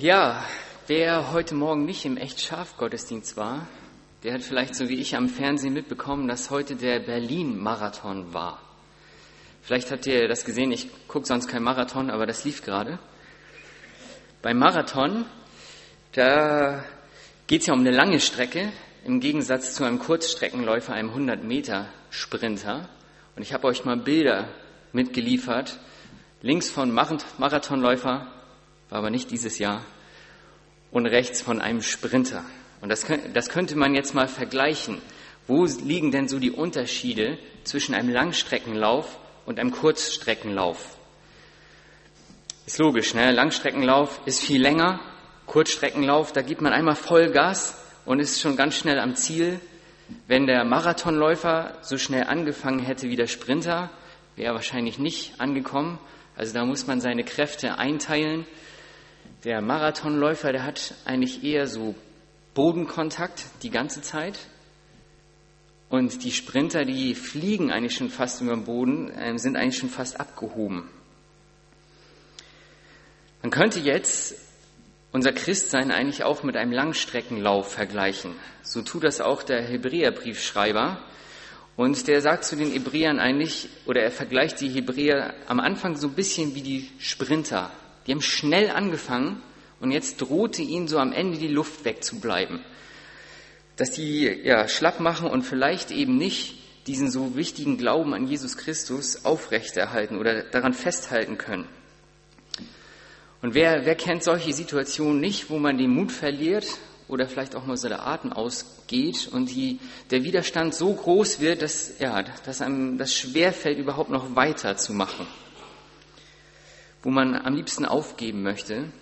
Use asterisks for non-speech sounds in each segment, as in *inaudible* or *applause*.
Ja, wer heute Morgen nicht im echt scharf Gottesdienst war, der hat vielleicht so wie ich am Fernsehen mitbekommen, dass heute der Berlin-Marathon war. Vielleicht habt ihr das gesehen, ich gucke sonst kein Marathon, aber das lief gerade. Beim Marathon, da geht es ja um eine lange Strecke, im Gegensatz zu einem Kurzstreckenläufer, einem 100-Meter-Sprinter. Und ich habe euch mal Bilder mitgeliefert. Links von Marathonläufer, war aber nicht dieses Jahr, und rechts von einem Sprinter. Und das, das könnte man jetzt mal vergleichen. Wo liegen denn so die Unterschiede zwischen einem Langstreckenlauf und einem Kurzstreckenlauf? Ist logisch, ne? Langstreckenlauf ist viel länger, Kurzstreckenlauf, da gibt man einmal Vollgas und ist schon ganz schnell am Ziel. Wenn der Marathonläufer so schnell angefangen hätte wie der Sprinter, wäre er wahrscheinlich nicht angekommen. Also da muss man seine Kräfte einteilen. Der Marathonläufer, der hat eigentlich eher so Bodenkontakt die ganze Zeit. Und die Sprinter, die fliegen eigentlich schon fast über den Boden, äh, sind eigentlich schon fast abgehoben. Man könnte jetzt unser Christsein eigentlich auch mit einem Langstreckenlauf vergleichen. So tut das auch der Hebräerbriefschreiber. Und der sagt zu den Hebräern eigentlich, oder er vergleicht die Hebräer am Anfang so ein bisschen wie die Sprinter. Die haben schnell angefangen und jetzt drohte ihnen so am Ende die Luft wegzubleiben. Dass die ja, schlapp machen und vielleicht eben nicht diesen so wichtigen Glauben an Jesus Christus aufrechterhalten oder daran festhalten können. Und wer, wer kennt solche Situationen nicht, wo man den Mut verliert oder vielleicht auch mal so der Atem ausgeht und die, der Widerstand so groß wird, dass, ja, dass einem das schwerfällt, überhaupt noch weiterzumachen. Wo man am liebsten aufgeben möchte.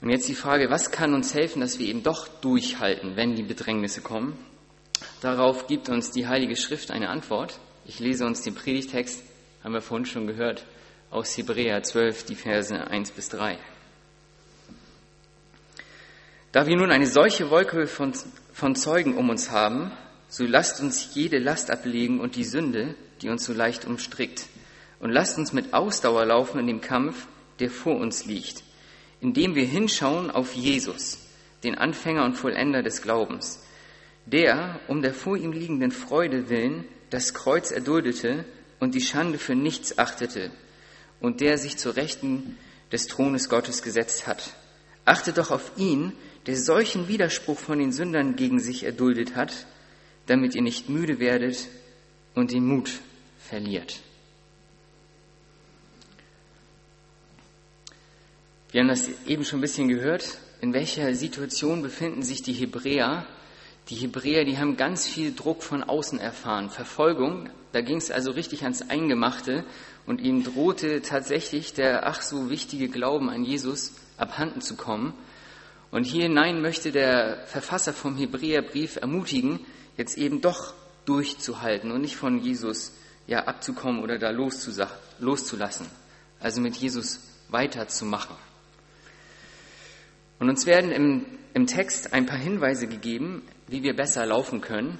Und jetzt die Frage, was kann uns helfen, dass wir eben doch durchhalten, wenn die Bedrängnisse kommen? Darauf gibt uns die Heilige Schrift eine Antwort. Ich lese uns den Predigtext, haben wir vorhin schon gehört, aus Hebräer 12, die Verse 1 bis 3. Da wir nun eine solche Wolke von, von Zeugen um uns haben, so lasst uns jede Last ablegen und die Sünde, die uns so leicht umstrickt, und lasst uns mit Ausdauer laufen in dem Kampf, der vor uns liegt, indem wir hinschauen auf Jesus, den Anfänger und Vollender des Glaubens, der um der vor ihm liegenden Freude willen das Kreuz erduldete und die Schande für nichts achtete und der sich zur Rechten des Thrones Gottes gesetzt hat. Achtet doch auf ihn, der solchen Widerspruch von den Sündern gegen sich erduldet hat, damit ihr nicht müde werdet und den Mut verliert. Wir haben das eben schon ein bisschen gehört. In welcher Situation befinden sich die Hebräer? Die Hebräer, die haben ganz viel Druck von außen erfahren. Verfolgung, da ging es also richtig ans Eingemachte und ihnen drohte tatsächlich der ach so wichtige Glauben an Jesus abhanden zu kommen. Und hier hinein möchte der Verfasser vom Hebräerbrief ermutigen, jetzt eben doch durchzuhalten und nicht von Jesus ja abzukommen oder da loszulassen. Also mit Jesus weiterzumachen. Und uns werden im, im Text ein paar Hinweise gegeben, wie wir besser laufen können.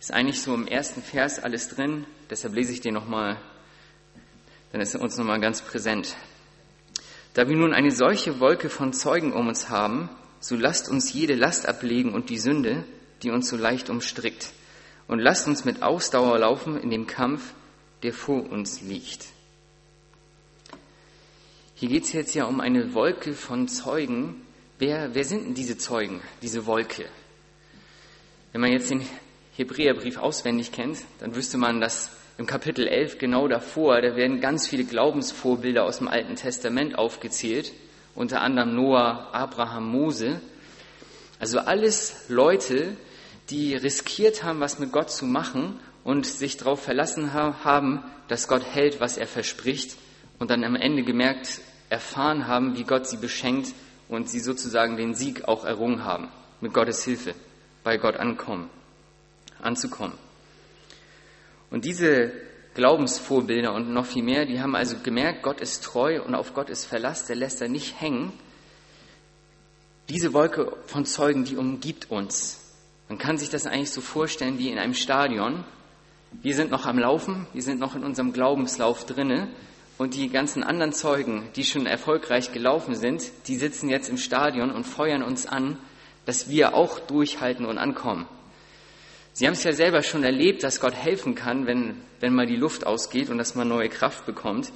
Ist eigentlich so im ersten Vers alles drin, deshalb lese ich den nochmal dann ist er uns nochmal ganz präsent. Da wir nun eine solche Wolke von Zeugen um uns haben, so lasst uns jede Last ablegen und die Sünde, die uns so leicht umstrickt. Und lasst uns mit Ausdauer laufen in dem Kampf, der vor uns liegt. Hier geht es jetzt ja um eine Wolke von Zeugen. Wer, wer sind denn diese Zeugen, diese Wolke? Wenn man jetzt den Hebräerbrief auswendig kennt, dann wüsste man, dass im Kapitel 11 genau davor, da werden ganz viele Glaubensvorbilder aus dem Alten Testament aufgezählt, unter anderem Noah, Abraham, Mose. Also alles Leute, die riskiert haben, was mit Gott zu machen und sich darauf verlassen haben, dass Gott hält, was er verspricht und dann am Ende gemerkt, erfahren haben, wie Gott sie beschenkt und sie sozusagen den Sieg auch errungen haben, mit Gottes Hilfe, bei Gott ankommen, anzukommen. Und diese Glaubensvorbilder und noch viel mehr, die haben also gemerkt, Gott ist treu und auf Gott ist Verlass, der lässt er nicht hängen. Diese Wolke von Zeugen, die umgibt uns. Man kann sich das eigentlich so vorstellen wie in einem Stadion. Wir sind noch am Laufen, wir sind noch in unserem Glaubenslauf drinne und die ganzen anderen Zeugen, die schon erfolgreich gelaufen sind, die sitzen jetzt im Stadion und feuern uns an, dass wir auch durchhalten und ankommen. Sie haben es ja selber schon erlebt, dass Gott helfen kann, wenn, wenn mal die Luft ausgeht und dass man neue Kraft bekommt.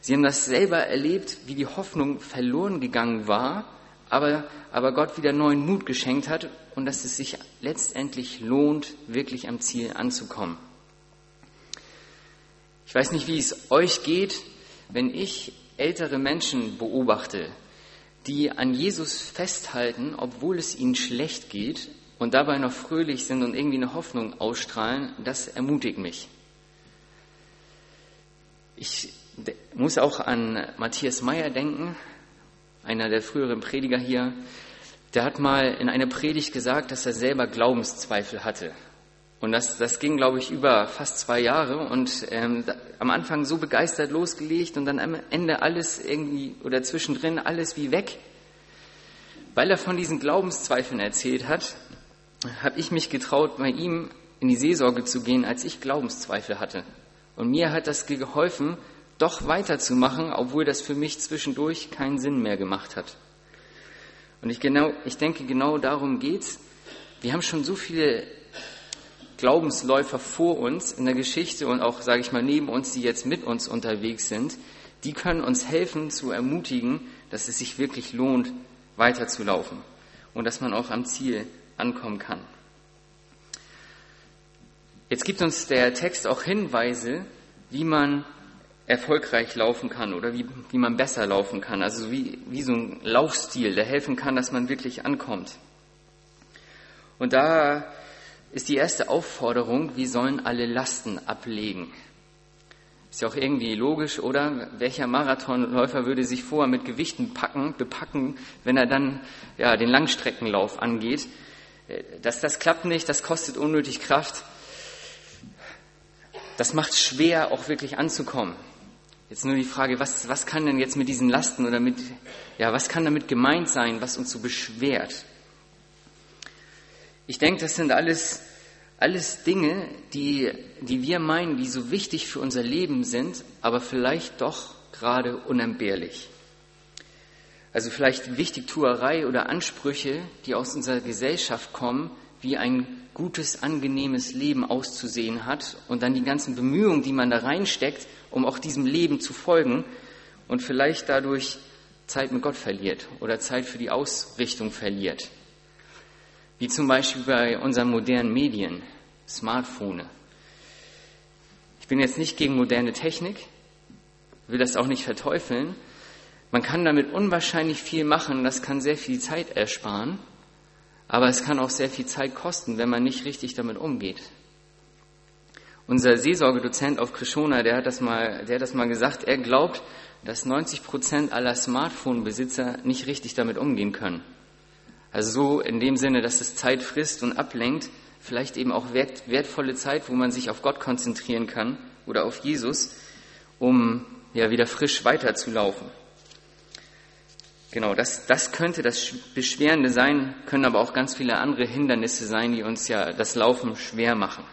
Sie haben das selber erlebt, wie die Hoffnung verloren gegangen war, aber, aber Gott wieder neuen Mut geschenkt hat und dass es sich letztendlich lohnt, wirklich am Ziel anzukommen. Ich weiß nicht, wie es euch geht, wenn ich ältere Menschen beobachte, die an Jesus festhalten, obwohl es ihnen schlecht geht und dabei noch fröhlich sind und irgendwie eine Hoffnung ausstrahlen, das ermutigt mich. Ich muss auch an Matthias Meyer denken, einer der früheren Prediger hier. Der hat mal in einer Predigt gesagt, dass er selber Glaubenszweifel hatte. Und das, das ging, glaube ich, über fast zwei Jahre und ähm, am Anfang so begeistert losgelegt und dann am Ende alles irgendwie oder zwischendrin alles wie weg. Weil er von diesen Glaubenszweifeln erzählt hat, habe ich mich getraut, bei ihm in die Seelsorge zu gehen, als ich Glaubenszweifel hatte. Und mir hat das geholfen, doch weiterzumachen, obwohl das für mich zwischendurch keinen Sinn mehr gemacht hat. Und ich, genau, ich denke, genau darum geht's. Wir haben schon so viele Glaubensläufer vor uns in der Geschichte und auch, sage ich mal, neben uns, die jetzt mit uns unterwegs sind, die können uns helfen zu ermutigen, dass es sich wirklich lohnt, weiterzulaufen und dass man auch am Ziel ankommen kann. Jetzt gibt uns der Text auch Hinweise, wie man erfolgreich laufen kann oder wie, wie man besser laufen kann. Also wie, wie so ein Laufstil, der helfen kann, dass man wirklich ankommt. Und da ist die erste Aufforderung, wir sollen alle Lasten ablegen. Ist ja auch irgendwie logisch, oder? Welcher Marathonläufer würde sich vorher mit Gewichten packen, bepacken, wenn er dann ja, den Langstreckenlauf angeht? Das, das klappt nicht, das kostet unnötig Kraft. Das macht es schwer, auch wirklich anzukommen. Jetzt nur die Frage, was, was kann denn jetzt mit diesen Lasten oder mit, ja, was kann damit gemeint sein, was uns so beschwert? Ich denke, das sind alles, alles Dinge, die, die wir meinen, die so wichtig für unser Leben sind, aber vielleicht doch gerade unentbehrlich. Also vielleicht Wichtigtuerei oder Ansprüche, die aus unserer Gesellschaft kommen, wie ein gutes, angenehmes Leben auszusehen hat und dann die ganzen Bemühungen, die man da reinsteckt, um auch diesem Leben zu folgen und vielleicht dadurch Zeit mit Gott verliert oder Zeit für die Ausrichtung verliert wie zum Beispiel bei unseren modernen Medien, Smartphone. Ich bin jetzt nicht gegen moderne Technik, will das auch nicht verteufeln. Man kann damit unwahrscheinlich viel machen, das kann sehr viel Zeit ersparen, aber es kann auch sehr viel Zeit kosten, wenn man nicht richtig damit umgeht. Unser Seelsorgedozent auf Krishona, der hat das mal, der hat das mal gesagt, er glaubt, dass 90 Prozent aller Smartphone-Besitzer nicht richtig damit umgehen können. Also so in dem Sinne, dass es Zeit frisst und ablenkt, vielleicht eben auch wert, wertvolle Zeit, wo man sich auf Gott konzentrieren kann oder auf Jesus, um ja wieder frisch weiterzulaufen. Genau, das, das könnte das Beschwerende sein, können aber auch ganz viele andere Hindernisse sein, die uns ja das Laufen schwer machen.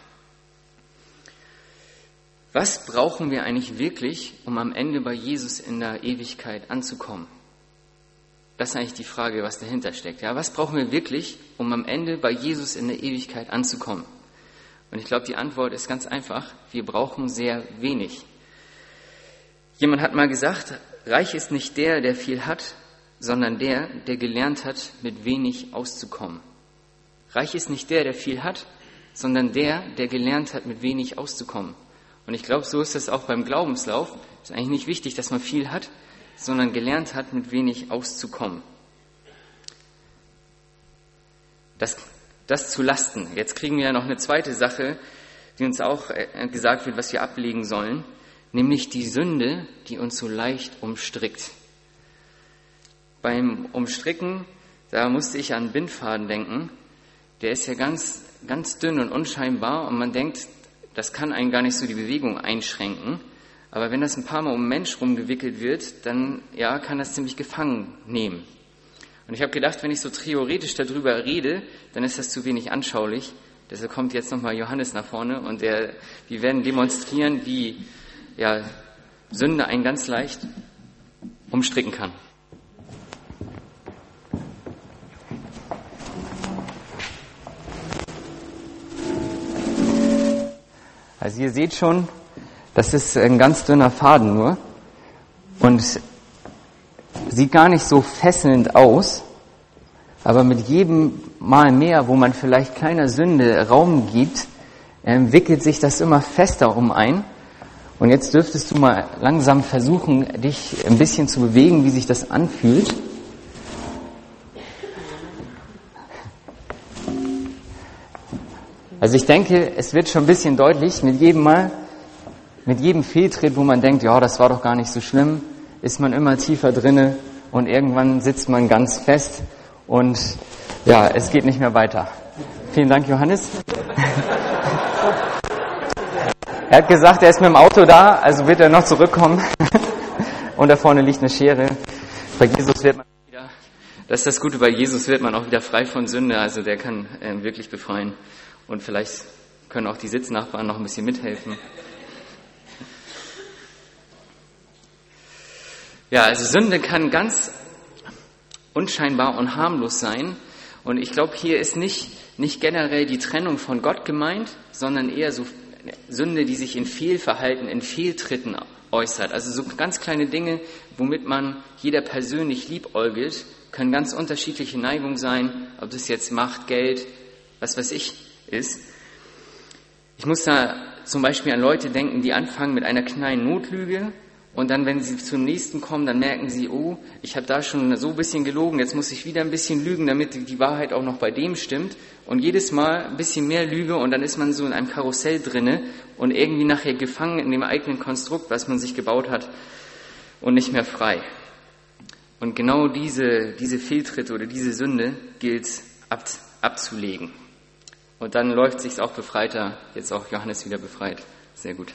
Was brauchen wir eigentlich wirklich, um am Ende bei Jesus in der Ewigkeit anzukommen? Das ist eigentlich die Frage, was dahinter steckt. Ja, was brauchen wir wirklich, um am Ende bei Jesus in der Ewigkeit anzukommen? Und ich glaube, die Antwort ist ganz einfach. Wir brauchen sehr wenig. Jemand hat mal gesagt, reich ist nicht der, der viel hat, sondern der, der gelernt hat, mit wenig auszukommen. Reich ist nicht der, der viel hat, sondern der, der gelernt hat, mit wenig auszukommen. Und ich glaube, so ist es auch beim Glaubenslauf. Es ist eigentlich nicht wichtig, dass man viel hat, sondern gelernt hat, mit wenig auszukommen. Das, das zu lasten. Jetzt kriegen wir ja noch eine zweite Sache, die uns auch äh, gesagt wird, was wir ablegen sollen, nämlich die Sünde, die uns so leicht umstrickt. Beim Umstricken, da musste ich an Bindfaden denken. Der ist ja ganz, ganz dünn und unscheinbar und man denkt, das kann einen gar nicht so die Bewegung einschränken. Aber wenn das ein paar Mal um Mensch rumgewickelt wird, dann ja, kann das ziemlich gefangen nehmen. Und ich habe gedacht, wenn ich so theoretisch darüber rede, dann ist das zu wenig anschaulich. Deshalb kommt jetzt nochmal Johannes nach vorne und der, wir werden demonstrieren, wie, ja, Sünde einen ganz leicht umstricken kann. Also ihr seht schon, das ist ein ganz dünner Faden nur und sieht gar nicht so fesselnd aus, aber mit jedem Mal mehr, wo man vielleicht keiner Sünde Raum gibt, wickelt sich das immer fester um ein. Und jetzt dürftest du mal langsam versuchen, dich ein bisschen zu bewegen, wie sich das anfühlt. Also ich denke, es wird schon ein bisschen deutlich, mit jedem Mal, mit jedem Fehltritt, wo man denkt, ja, das war doch gar nicht so schlimm, ist man immer tiefer drinne und irgendwann sitzt man ganz fest und ja, es geht nicht mehr weiter. Vielen Dank, Johannes. *laughs* er hat gesagt, er ist mit dem Auto da, also wird er noch zurückkommen. *laughs* und da vorne liegt eine Schere. Bei Jesus wird man wieder, das ist das Gute, bei Jesus wird man auch wieder frei von Sünde, also der kann äh, wirklich befreien. Und vielleicht können auch die Sitznachbarn noch ein bisschen mithelfen. Ja, also Sünde kann ganz unscheinbar und harmlos sein. Und ich glaube, hier ist nicht, nicht generell die Trennung von Gott gemeint, sondern eher so Sünde, die sich in Fehlverhalten, in Fehltritten äußert. Also so ganz kleine Dinge, womit man jeder persönlich liebäugelt, können ganz unterschiedliche Neigungen sein, ob das jetzt Macht, Geld, was weiß ich, ist. Ich muss da zum Beispiel an Leute denken, die anfangen mit einer kleinen Notlüge und dann, wenn sie zum nächsten kommen, dann merken sie, oh, ich habe da schon so ein bisschen gelogen, jetzt muss ich wieder ein bisschen lügen, damit die Wahrheit auch noch bei dem stimmt. Und jedes Mal ein bisschen mehr Lüge und dann ist man so in einem Karussell drinne und irgendwie nachher gefangen in dem eigenen Konstrukt, was man sich gebaut hat und nicht mehr frei. Und genau diese, diese Fehltritte oder diese Sünde gilt ab, abzulegen. Und dann läuft sich's auch befreiter. Jetzt auch Johannes wieder befreit. Sehr gut.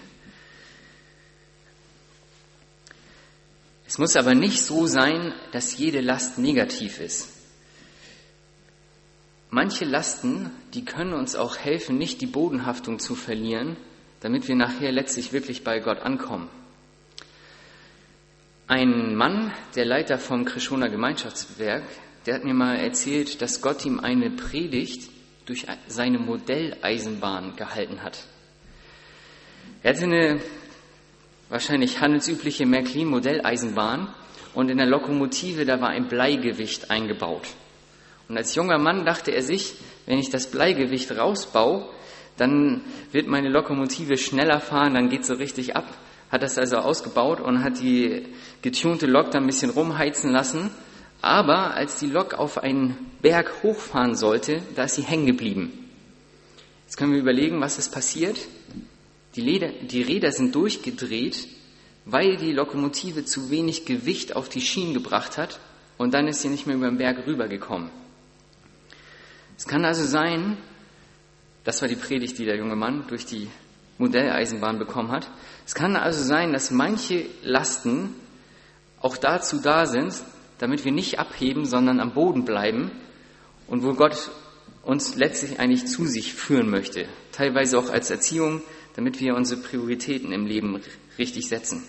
Es muss aber nicht so sein, dass jede Last negativ ist. Manche Lasten, die können uns auch helfen, nicht die Bodenhaftung zu verlieren, damit wir nachher letztlich wirklich bei Gott ankommen. Ein Mann, der Leiter vom Krischoner Gemeinschaftswerk, der hat mir mal erzählt, dass Gott ihm eine Predigt durch seine Modelleisenbahn gehalten hat. Er hatte eine wahrscheinlich handelsübliche Märklin-Modelleisenbahn und in der Lokomotive, da war ein Bleigewicht eingebaut. Und als junger Mann dachte er sich, wenn ich das Bleigewicht rausbaue, dann wird meine Lokomotive schneller fahren, dann geht so richtig ab. Hat das also ausgebaut und hat die getunte Lok da ein bisschen rumheizen lassen aber als die Lok auf einen Berg hochfahren sollte, da ist sie hängen geblieben. Jetzt können wir überlegen, was ist passiert. Die, Leder, die Räder sind durchgedreht, weil die Lokomotive zu wenig Gewicht auf die Schienen gebracht hat und dann ist sie nicht mehr über den Berg rübergekommen. Es kann also sein, das war die Predigt, die der junge Mann durch die Modelleisenbahn bekommen hat. Es kann also sein, dass manche Lasten auch dazu da sind, damit wir nicht abheben, sondern am Boden bleiben und wo Gott uns letztlich eigentlich zu sich führen möchte. Teilweise auch als Erziehung, damit wir unsere Prioritäten im Leben richtig setzen.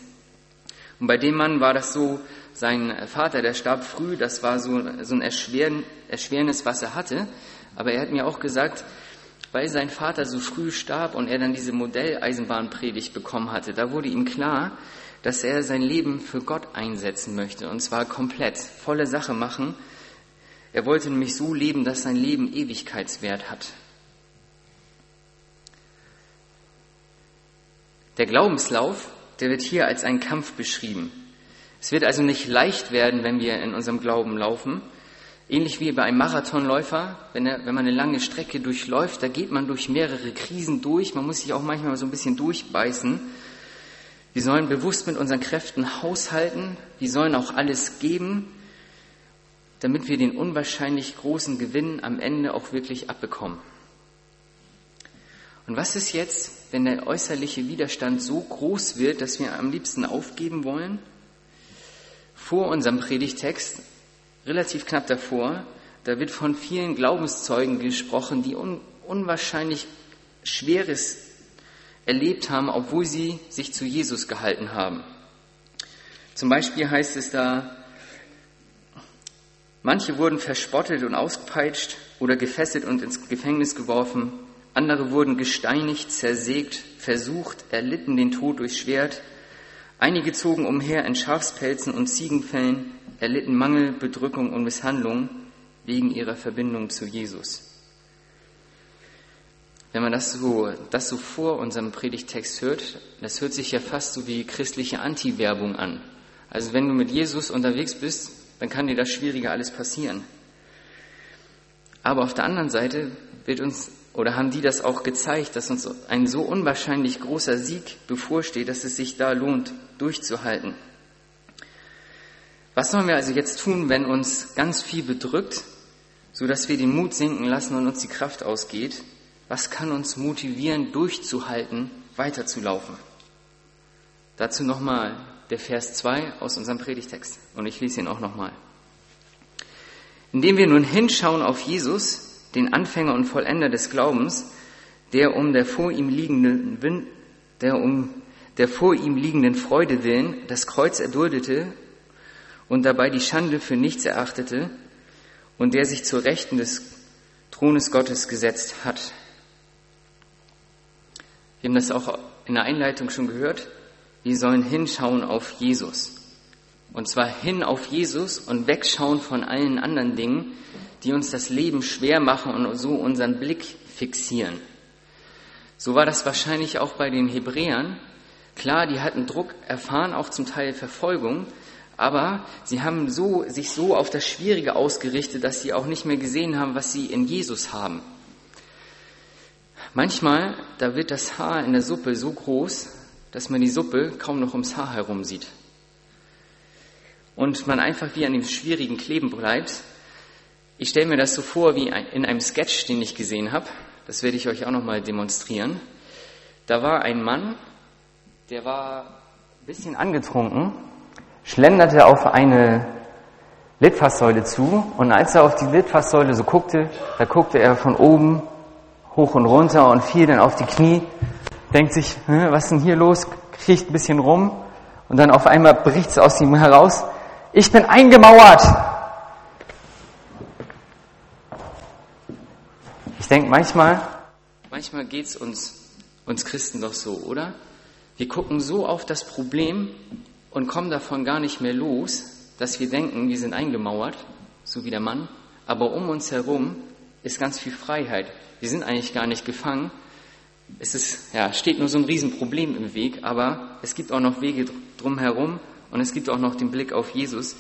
Und bei dem Mann war das so, sein Vater, der starb früh, das war so, so ein Erschweren, Erschwernis, was er hatte. Aber er hat mir auch gesagt, weil sein Vater so früh starb und er dann diese Modelleisenbahnpredigt bekommen hatte, da wurde ihm klar, dass er sein Leben für Gott einsetzen möchte, und zwar komplett, volle Sache machen. Er wollte nämlich so leben, dass sein Leben Ewigkeitswert hat. Der Glaubenslauf, der wird hier als ein Kampf beschrieben. Es wird also nicht leicht werden, wenn wir in unserem Glauben laufen. Ähnlich wie bei einem Marathonläufer, wenn, er, wenn man eine lange Strecke durchläuft, da geht man durch mehrere Krisen durch. Man muss sich auch manchmal so ein bisschen durchbeißen. Wir sollen bewusst mit unseren Kräften haushalten. Wir sollen auch alles geben, damit wir den unwahrscheinlich großen Gewinn am Ende auch wirklich abbekommen. Und was ist jetzt, wenn der äußerliche Widerstand so groß wird, dass wir am liebsten aufgeben wollen? Vor unserem Predigtext, relativ knapp davor, da wird von vielen Glaubenszeugen gesprochen, die un unwahrscheinlich Schweres erlebt haben, obwohl sie sich zu Jesus gehalten haben. Zum Beispiel heißt es da, manche wurden verspottet und ausgepeitscht oder gefesselt und ins Gefängnis geworfen, andere wurden gesteinigt, zersägt, versucht, erlitten den Tod durch Schwert, einige zogen umher in Schafspelzen und Ziegenfällen, erlitten Mangel, Bedrückung und Misshandlung wegen ihrer Verbindung zu Jesus. Wenn man das so, das so vor unserem Predigtext hört, das hört sich ja fast so wie christliche Anti-Werbung an. Also wenn du mit Jesus unterwegs bist, dann kann dir das Schwierige alles passieren. Aber auf der anderen Seite wird uns, oder haben die das auch gezeigt, dass uns ein so unwahrscheinlich großer Sieg bevorsteht, dass es sich da lohnt, durchzuhalten. Was sollen wir also jetzt tun, wenn uns ganz viel bedrückt, so dass wir den Mut sinken lassen und uns die Kraft ausgeht? Was kann uns motivieren, durchzuhalten, weiterzulaufen? Dazu nochmal der Vers 2 aus unserem Predigtext. Und ich lese ihn auch nochmal. Indem wir nun hinschauen auf Jesus, den Anfänger und Vollender des Glaubens, der um der vor ihm liegenden, der um der vor ihm liegenden Freude willen das Kreuz erduldete und dabei die Schande für nichts erachtete und der sich zur Rechten des Thrones Gottes gesetzt hat. Wir haben das auch in der Einleitung schon gehört. Wir sollen hinschauen auf Jesus. Und zwar hin auf Jesus und wegschauen von allen anderen Dingen, die uns das Leben schwer machen und so unseren Blick fixieren. So war das wahrscheinlich auch bei den Hebräern. Klar, die hatten Druck erfahren, auch zum Teil Verfolgung, aber sie haben so, sich so auf das Schwierige ausgerichtet, dass sie auch nicht mehr gesehen haben, was sie in Jesus haben. Manchmal, da wird das Haar in der Suppe so groß, dass man die Suppe kaum noch ums Haar herum sieht. Und man einfach wie an dem Schwierigen kleben bleibt. Ich stelle mir das so vor wie in einem Sketch, den ich gesehen habe. Das werde ich euch auch nochmal demonstrieren. Da war ein Mann, der war ein bisschen angetrunken, schlenderte auf eine Litfaßsäule zu und als er auf die Litfaßsäule so guckte, da guckte er von oben hoch und runter und fiel dann auf die Knie, denkt sich, was ist denn hier los, kriecht ein bisschen rum und dann auf einmal bricht es aus ihm heraus, ich bin eingemauert. Denke manchmal, manchmal geht es uns, uns Christen doch so, oder? Wir gucken so auf das Problem und kommen davon gar nicht mehr los, dass wir denken, wir sind eingemauert, so wie der Mann, aber um uns herum ist ganz viel Freiheit. Wir sind eigentlich gar nicht gefangen. Es ist, ja, steht nur so ein Riesenproblem im Weg, aber es gibt auch noch Wege drumherum und es gibt auch noch den Blick auf Jesus,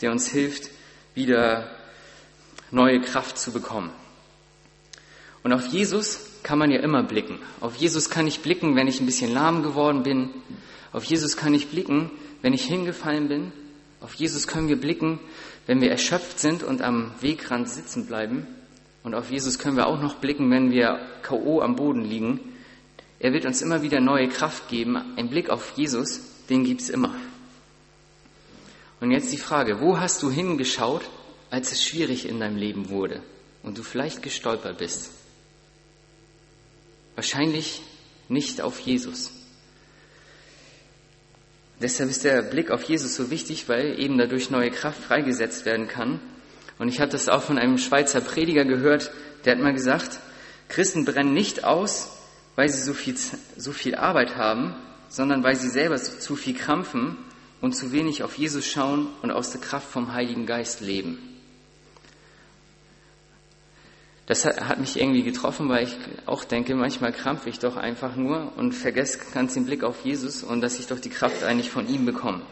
der uns hilft, wieder neue Kraft zu bekommen. Und auf Jesus kann man ja immer blicken. Auf Jesus kann ich blicken, wenn ich ein bisschen lahm geworden bin. Auf Jesus kann ich blicken, wenn ich hingefallen bin. Auf Jesus können wir blicken, wenn wir erschöpft sind und am Wegrand sitzen bleiben. Und auf Jesus können wir auch noch blicken, wenn wir K.O. am Boden liegen. Er wird uns immer wieder neue Kraft geben. Ein Blick auf Jesus, den gibt's immer. Und jetzt die Frage, wo hast du hingeschaut, als es schwierig in deinem Leben wurde und du vielleicht gestolpert bist? Wahrscheinlich nicht auf Jesus. Deshalb ist der Blick auf Jesus so wichtig, weil eben dadurch neue Kraft freigesetzt werden kann und ich habe das auch von einem Schweizer Prediger gehört, der hat mal gesagt, Christen brennen nicht aus, weil sie so viel, so viel Arbeit haben, sondern weil sie selber zu viel krampfen und zu wenig auf Jesus schauen und aus der Kraft vom Heiligen Geist leben. Das hat mich irgendwie getroffen, weil ich auch denke, manchmal krampfe ich doch einfach nur und vergesse ganz den Blick auf Jesus und dass ich doch die Kraft eigentlich von ihm bekomme.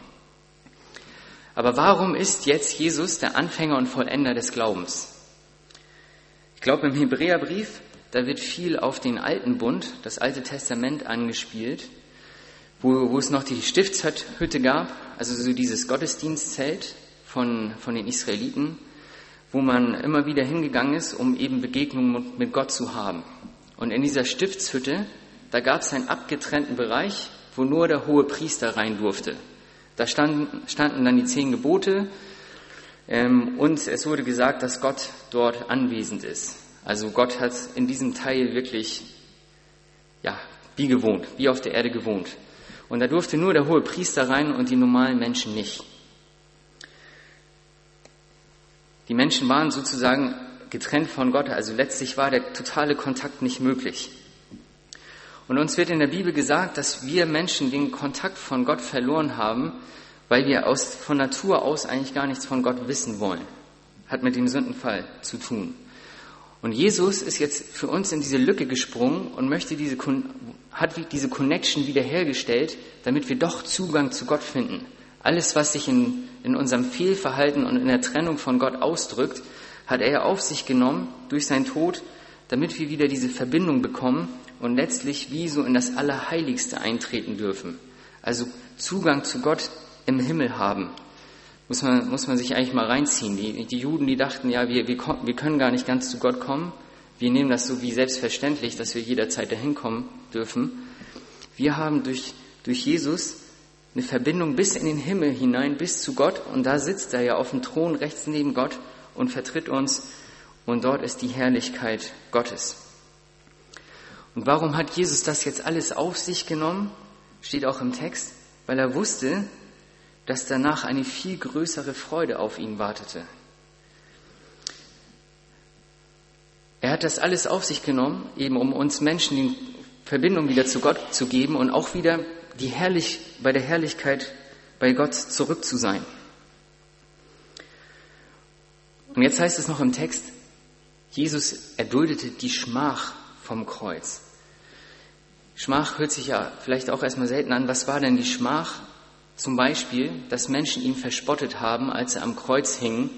Aber warum ist jetzt Jesus der Anfänger und Vollender des Glaubens? Ich glaube, im Hebräerbrief, da wird viel auf den alten Bund, das alte Testament angespielt, wo, wo es noch die Stiftshütte gab, also so dieses Gottesdienstzelt von, von den Israeliten, wo man immer wieder hingegangen ist, um eben Begegnungen mit Gott zu haben. Und in dieser Stiftshütte, da gab es einen abgetrennten Bereich, wo nur der hohe Priester rein durfte. Da standen, standen dann die zehn Gebote ähm, und es wurde gesagt, dass Gott dort anwesend ist. Also Gott hat in diesem Teil wirklich, ja, wie gewohnt, wie auf der Erde gewohnt. Und da durfte nur der hohe Priester rein und die normalen Menschen nicht. Die Menschen waren sozusagen getrennt von Gott, also letztlich war der totale Kontakt nicht möglich. Und uns wird in der Bibel gesagt, dass wir Menschen den Kontakt von Gott verloren haben, weil wir aus, von Natur aus eigentlich gar nichts von Gott wissen wollen. Hat mit dem Sündenfall zu tun. Und Jesus ist jetzt für uns in diese Lücke gesprungen und möchte diese, hat diese Connection wiederhergestellt, damit wir doch Zugang zu Gott finden. Alles, was sich in, in unserem Fehlverhalten und in der Trennung von Gott ausdrückt, hat er auf sich genommen durch seinen Tod, damit wir wieder diese Verbindung bekommen und letztlich wie so in das Allerheiligste eintreten dürfen. Also Zugang zu Gott im Himmel haben. Muss man, muss man sich eigentlich mal reinziehen. Die, die Juden, die dachten, ja, wir, wir, wir können gar nicht ganz zu Gott kommen. Wir nehmen das so wie selbstverständlich, dass wir jederzeit dahin kommen dürfen. Wir haben durch, durch Jesus eine Verbindung bis in den Himmel hinein, bis zu Gott. Und da sitzt er ja auf dem Thron rechts neben Gott und vertritt uns. Und dort ist die Herrlichkeit Gottes. Und warum hat Jesus das jetzt alles auf sich genommen? Steht auch im Text, weil er wusste, dass danach eine viel größere Freude auf ihn wartete. Er hat das alles auf sich genommen, eben um uns Menschen die Verbindung wieder zu Gott zu geben und auch wieder die Herrlich, bei der Herrlichkeit bei Gott zurück zu sein. Und jetzt heißt es noch im Text, Jesus erduldete die Schmach vom Kreuz. Schmach hört sich ja vielleicht auch erstmal selten an. Was war denn die Schmach? Zum Beispiel, dass Menschen ihn verspottet haben, als er am Kreuz hing,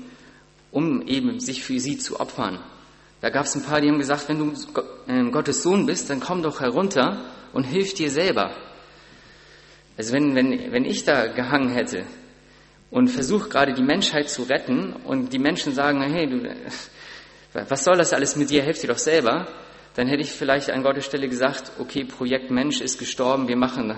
um eben sich für sie zu opfern. Da gab es ein paar, die haben gesagt, wenn du ähm, Gottes Sohn bist, dann komm doch herunter und hilf dir selber. Also wenn, wenn, wenn ich da gehangen hätte und versuche gerade die Menschheit zu retten und die Menschen sagen, hey, du, was soll das alles mit dir, helf dir doch selber, dann hätte ich vielleicht an Gottes Stelle gesagt, okay, Projekt Mensch ist gestorben, wir machen,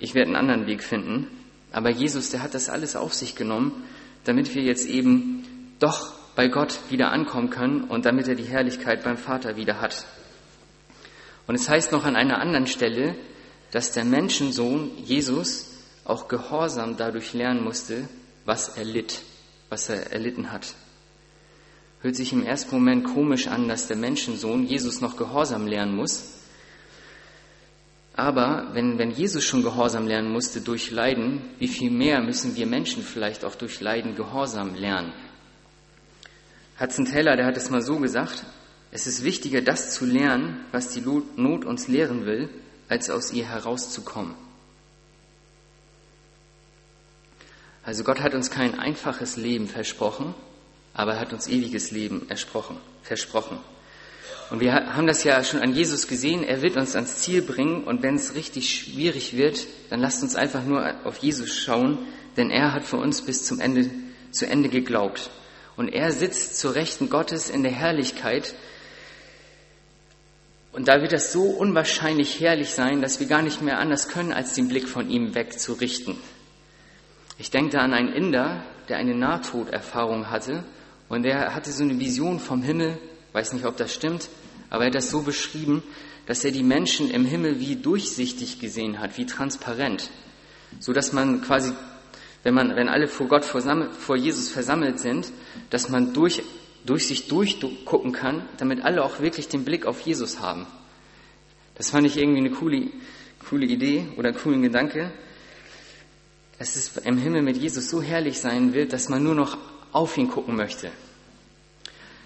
ich werde einen anderen Weg finden. Aber Jesus, der hat das alles auf sich genommen, damit wir jetzt eben doch bei Gott wieder ankommen können und damit er die Herrlichkeit beim Vater wieder hat. Und es heißt noch an einer anderen Stelle, dass der Menschensohn Jesus auch Gehorsam dadurch lernen musste, was er litt, was er erlitten hat. Hört sich im ersten Moment komisch an, dass der Menschensohn Jesus noch Gehorsam lernen muss. Aber wenn, wenn Jesus schon Gehorsam lernen musste durch Leiden, wie viel mehr müssen wir Menschen vielleicht auch durch Leiden Gehorsam lernen? Hudson Taylor, der hat es mal so gesagt, es ist wichtiger, das zu lernen, was die Not uns lehren will, als aus ihr herauszukommen. Also Gott hat uns kein einfaches Leben versprochen, aber er hat uns ewiges Leben versprochen. Und wir haben das ja schon an Jesus gesehen, er wird uns ans Ziel bringen und wenn es richtig schwierig wird, dann lasst uns einfach nur auf Jesus schauen, denn er hat für uns bis zum Ende, zu Ende geglaubt. Und er sitzt zur Rechten Gottes in der Herrlichkeit. Und da wird das so unwahrscheinlich herrlich sein, dass wir gar nicht mehr anders können, als den Blick von ihm wegzurichten. Ich denke da an einen Inder, der eine Nahtoderfahrung hatte und der hatte so eine Vision vom Himmel, weiß nicht, ob das stimmt, aber er hat das so beschrieben, dass er die Menschen im Himmel wie durchsichtig gesehen hat, wie transparent, so dass man quasi, wenn man, wenn alle vor Gott, vor Jesus versammelt sind, dass man durch, durch sich durchgucken kann, damit alle auch wirklich den Blick auf Jesus haben. Das fand ich irgendwie eine coole, coole Idee oder einen coolen Gedanke, dass es im Himmel mit Jesus so herrlich sein wird, dass man nur noch auf ihn gucken möchte.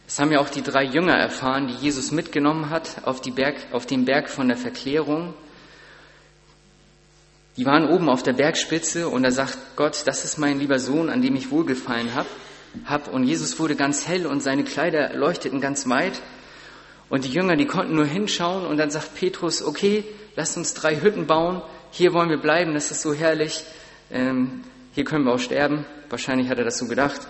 Das haben ja auch die drei Jünger erfahren, die Jesus mitgenommen hat auf, Berg, auf den Berg von der Verklärung. Die waren oben auf der Bergspitze und da sagt Gott, das ist mein lieber Sohn, an dem ich wohlgefallen habe. Hab. Und Jesus wurde ganz hell und seine Kleider leuchteten ganz weit. Und die Jünger, die konnten nur hinschauen und dann sagt Petrus, okay, lasst uns drei Hütten bauen. Hier wollen wir bleiben, das ist so herrlich. Ähm, hier können wir auch sterben. Wahrscheinlich hat er das so gedacht.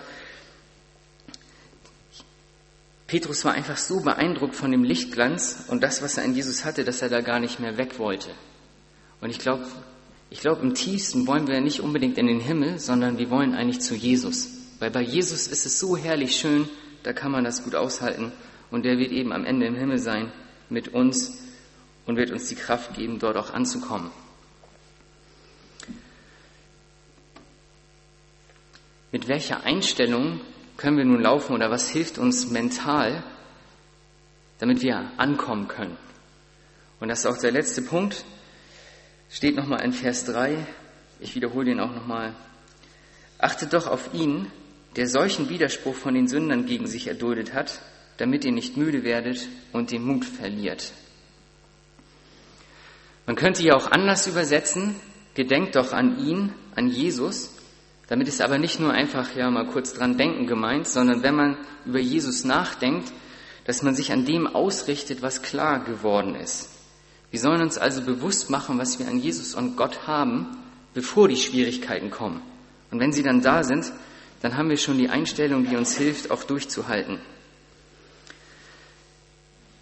Petrus war einfach so beeindruckt von dem Lichtglanz und das, was er in Jesus hatte, dass er da gar nicht mehr weg wollte. Und ich glaube, ich glaube, im tiefsten wollen wir nicht unbedingt in den Himmel, sondern wir wollen eigentlich zu Jesus. Weil bei Jesus ist es so herrlich schön, da kann man das gut aushalten. Und der wird eben am Ende im Himmel sein mit uns und wird uns die Kraft geben, dort auch anzukommen. Mit welcher Einstellung können wir nun laufen oder was hilft uns mental, damit wir ankommen können? Und das ist auch der letzte Punkt. Steht nochmal in Vers 3. Ich wiederhole den auch nochmal. Achtet doch auf ihn, der solchen Widerspruch von den Sündern gegen sich erduldet hat, damit ihr nicht müde werdet und den Mut verliert. Man könnte ja auch anders übersetzen, gedenkt doch an ihn, an Jesus, damit ist aber nicht nur einfach ja mal kurz dran denken gemeint, sondern wenn man über Jesus nachdenkt, dass man sich an dem ausrichtet, was klar geworden ist. Wir sollen uns also bewusst machen, was wir an Jesus und Gott haben, bevor die Schwierigkeiten kommen. Und wenn sie dann da sind, dann haben wir schon die Einstellung, die uns hilft, auch durchzuhalten.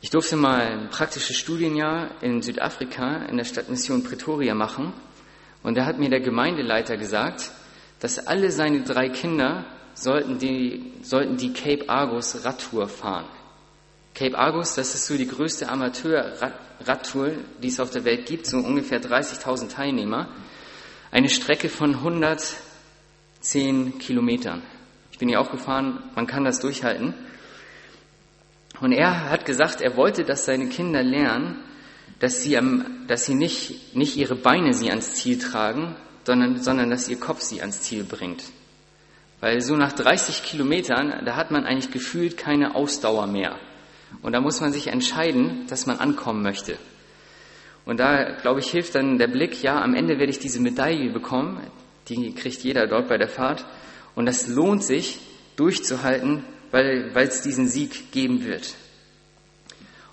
Ich durfte mal ein praktisches Studienjahr in Südafrika in der Stadtmission Pretoria machen. Und da hat mir der Gemeindeleiter gesagt, dass alle seine drei Kinder sollten die, sollten die Cape Argus Radtour fahren. Cape Argus, das ist so die größte Amateur-Radtour, die es auf der Welt gibt, so ungefähr 30.000 Teilnehmer. Eine Strecke von 110 Kilometern. Ich bin hier auch gefahren, man kann das durchhalten. Und er hat gesagt, er wollte, dass seine Kinder lernen, dass sie, dass sie nicht, nicht ihre Beine sie ans Ziel tragen, sondern, sondern dass ihr Kopf sie ans Ziel bringt. Weil so nach 30 Kilometern, da hat man eigentlich gefühlt keine Ausdauer mehr. Und da muss man sich entscheiden, dass man ankommen möchte. Und da, glaube ich, hilft dann der Blick, ja, am Ende werde ich diese Medaille bekommen, die kriegt jeder dort bei der Fahrt. Und das lohnt sich, durchzuhalten, weil, es diesen Sieg geben wird.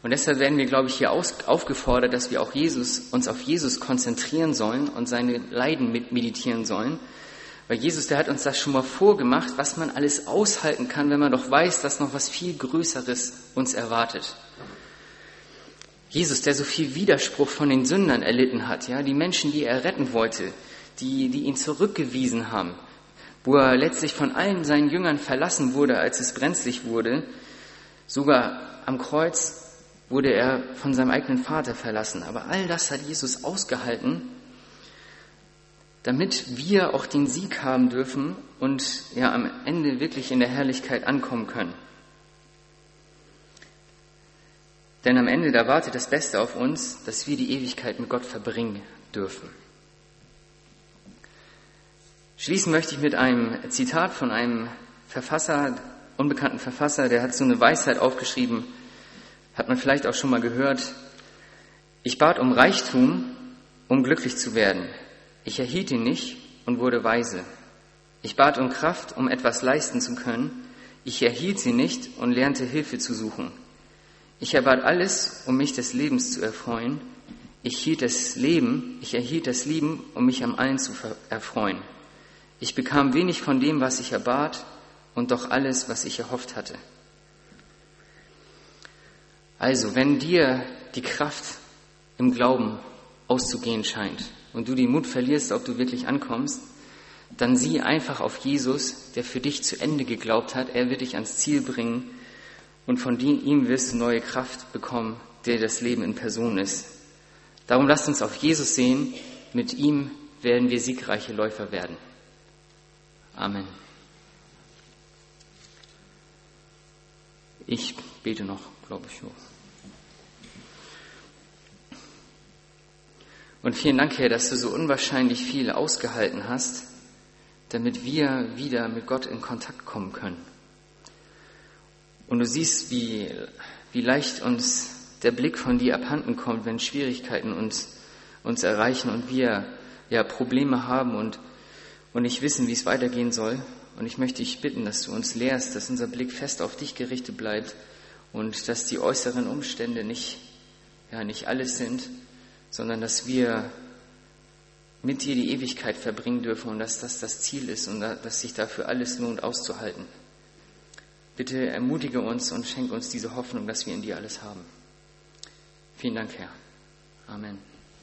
Und deshalb werden wir, glaube ich, hier aufgefordert, dass wir auch Jesus, uns auf Jesus konzentrieren sollen und seine Leiden mit meditieren sollen. Weil Jesus, der hat uns das schon mal vorgemacht, was man alles aushalten kann, wenn man doch weiß, dass noch was viel Größeres uns erwartet. Jesus, der so viel Widerspruch von den Sündern erlitten hat, ja, die Menschen, die er retten wollte, die, die ihn zurückgewiesen haben, wo er letztlich von allen seinen Jüngern verlassen wurde, als es brenzlig wurde, sogar am Kreuz wurde er von seinem eigenen Vater verlassen. Aber all das hat Jesus ausgehalten, damit wir auch den Sieg haben dürfen und ja am Ende wirklich in der Herrlichkeit ankommen können. Denn am Ende, da wartet das Beste auf uns, dass wir die Ewigkeit mit Gott verbringen dürfen. Schließen möchte ich mit einem Zitat von einem Verfasser, unbekannten Verfasser, der hat so eine Weisheit aufgeschrieben, hat man vielleicht auch schon mal gehört, ich bat um Reichtum, um glücklich zu werden. Ich erhielt ihn nicht und wurde weise. Ich bat um Kraft, um etwas leisten zu können. Ich erhielt sie nicht und lernte Hilfe zu suchen. Ich erbat alles, um mich des Lebens zu erfreuen. Ich hielt das Leben, ich erhielt das Leben, um mich am allen zu erfreuen. Ich bekam wenig von dem, was ich erbat, und doch alles, was ich erhofft hatte. Also, wenn dir die Kraft im Glauben auszugehen scheint und du den Mut verlierst, ob du wirklich ankommst, dann sieh einfach auf Jesus, der für dich zu Ende geglaubt hat. Er wird dich ans Ziel bringen und von ihm wirst du neue Kraft bekommen, der das Leben in Person ist. Darum lasst uns auf Jesus sehen. Mit ihm werden wir siegreiche Läufer werden. Amen. Ich bete noch glaube ich. Und vielen Dank, Herr, dass du so unwahrscheinlich viel ausgehalten hast, damit wir wieder mit Gott in Kontakt kommen können. Und du siehst, wie, wie leicht uns der Blick von dir abhanden kommt, wenn Schwierigkeiten uns, uns erreichen und wir ja Probleme haben und, und nicht wissen, wie es weitergehen soll. Und ich möchte dich bitten, dass du uns lehrst, dass unser Blick fest auf dich gerichtet bleibt und dass die äußeren Umstände nicht, ja, nicht alles sind, sondern dass wir mit dir die Ewigkeit verbringen dürfen und dass das das Ziel ist und dass sich dafür alles lohnt auszuhalten. Bitte ermutige uns und schenke uns diese Hoffnung, dass wir in dir alles haben. Vielen Dank, Herr. Amen.